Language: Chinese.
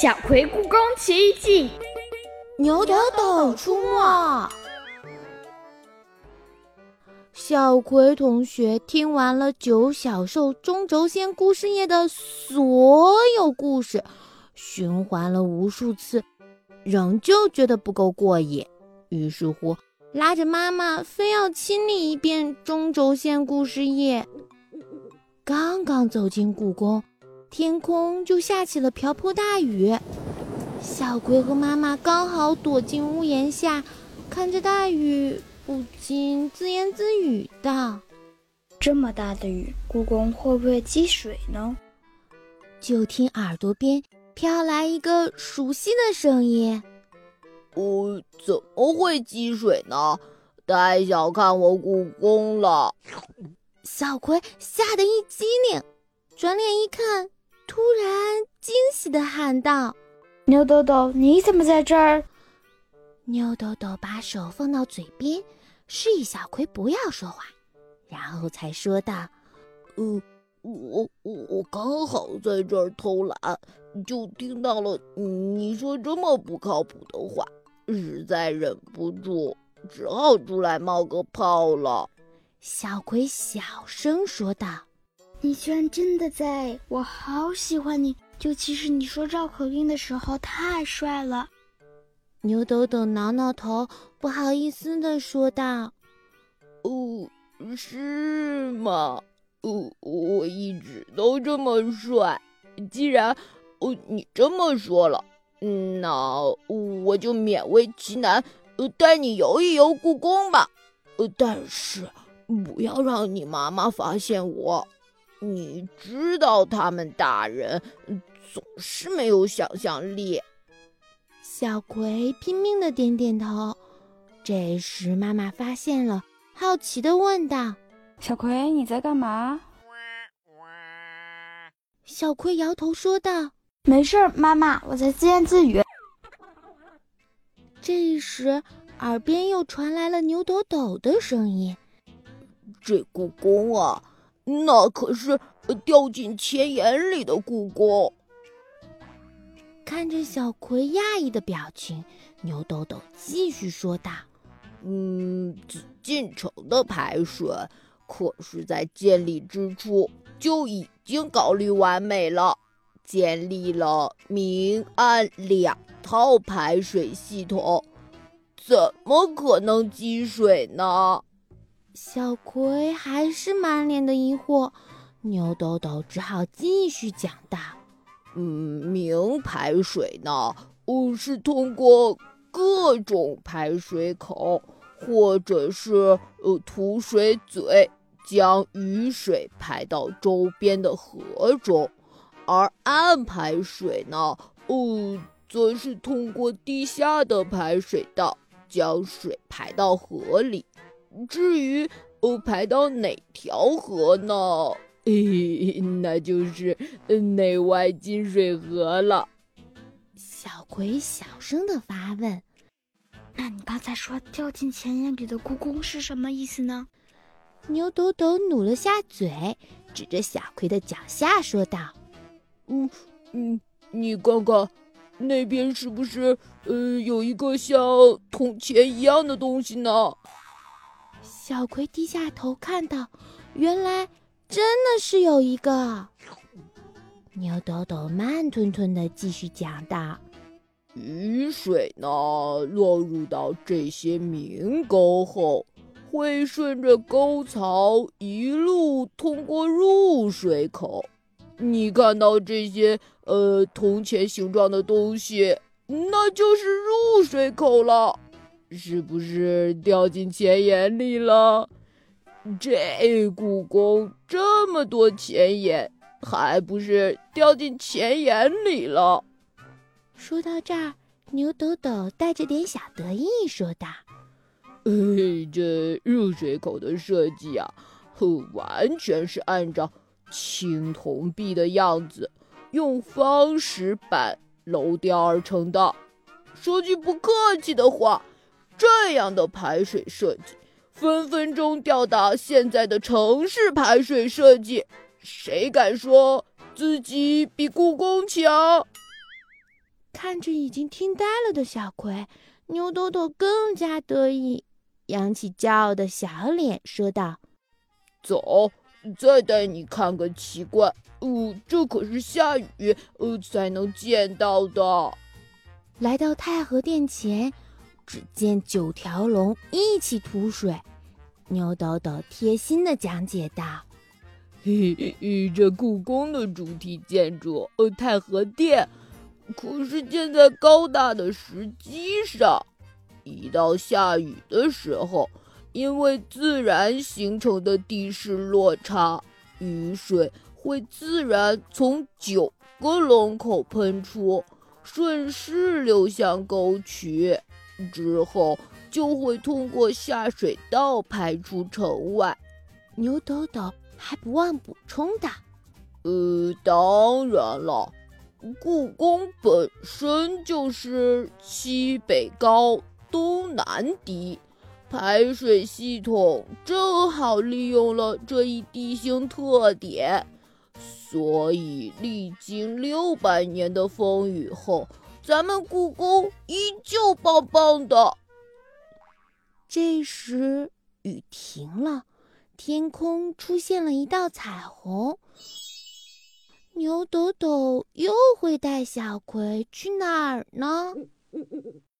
小葵故宫奇遇记，牛头斗出没。小葵同学听完了九小兽中轴线故事页的所有故事，循环了无数次，仍旧觉得不够过瘾。于是乎，拉着妈妈非要亲历一遍中轴线故事夜。刚刚走进故宫，天空就下起了瓢泼大雨。小葵和妈妈刚好躲进屋檐下，看着大雨。不禁自言自语道：“这么大的雨，故宫会不会积水呢？”就听耳朵边飘来一个熟悉的声音：“哦，怎么会积水呢？太小看我故宫了！”小葵吓得一激灵，转脸一看，突然惊喜的喊道：“牛豆豆，你怎么在这儿？”牛豆豆把手放到嘴边。示意小葵不要说话，然后才说道：“呃，我我刚好在这儿偷懒，就听到了你说这么不靠谱的话，实在忍不住，只好出来冒个泡了。”小葵小声说道：“你居然真的在！我好喜欢你，尤其是你说绕口令的时候，太帅了。”牛抖抖挠挠头，不好意思的说道：“哦，是吗？哦，我一直都这么帅。既然哦你这么说了，那我就勉为其难，带你游一游故宫吧。但是不要让你妈妈发现我。你知道他们大人总是没有想象力。”小葵拼命的点点头。这时，妈妈发现了，好奇的问道：“小葵，你在干嘛？”小葵摇头说道：“没事儿，妈妈，我在自言自语。”这时，耳边又传来了牛抖抖的声音：“这故宫啊，那可是掉进钱眼里的故宫。”看着小葵讶异的表情，牛豆豆继续说道：“嗯，紫禁城的排水可是在建立之初就已经考虑完美了，建立了明暗两套排水系统，怎么可能积水呢？”小葵还是满脸的疑惑，牛豆豆只好继续讲道。嗯，明排水呢，哦，是通过各种排水口，或者是呃吐水嘴，将雨水排到周边的河中；而暗排水呢，哦，则是通过地下的排水道将水排到河里。至于哦，排到哪条河呢？嘿，那就是内外金水河了。小葵小声的发问：“那你刚才说掉进钱眼里的故宫是什么意思呢？”牛抖抖努了下嘴，指着小葵的脚下说道：“嗯嗯，你看看，那边是不是呃有一个像铜钱一样的东西呢？”小葵低下头看到，原来。真的是有一个牛抖抖慢吞吞的继续讲道：“雨水呢，落入到这些明沟后，会顺着沟槽一路通过入水口。你看到这些呃铜钱形状的东西，那就是入水口了，是不是掉进钱眼里了？”这故宫这么多钱眼，还不是掉进钱眼里了？说到这儿，牛抖抖带着点小得意说道：“嘿，这入水口的设计啊，完全是按照青铜币的样子，用方石板镂雕而成的。说句不客气的话，这样的排水设计。”分分钟吊打现在的城市排水设计。谁敢说自己比故宫强？看着已经听呆了的小葵，牛豆豆更加得意，扬起骄傲的小脸，说道：“走，再带你看个奇怪。哦，这可是下雨呃才能见到的。”来到太和殿前，只见九条龙一起吐水。牛豆豆贴心的讲解道。嘿，这故宫的主体建筑，呃，太和殿，可是建在高大的石基上。一到下雨的时候，因为自然形成的地势落差，雨水会自然从九个龙口喷出，顺势流向沟渠，之后就会通过下水道排出城外。牛豆豆。还不忘补充的，呃，当然了，故宫本身就是西北高、东南低，排水系统正好利用了这一地形特点，所以历经六百年的风雨后，咱们故宫依旧棒棒的。这时，雨停了。天空出现了一道彩虹，牛抖抖又会带小葵去哪儿呢？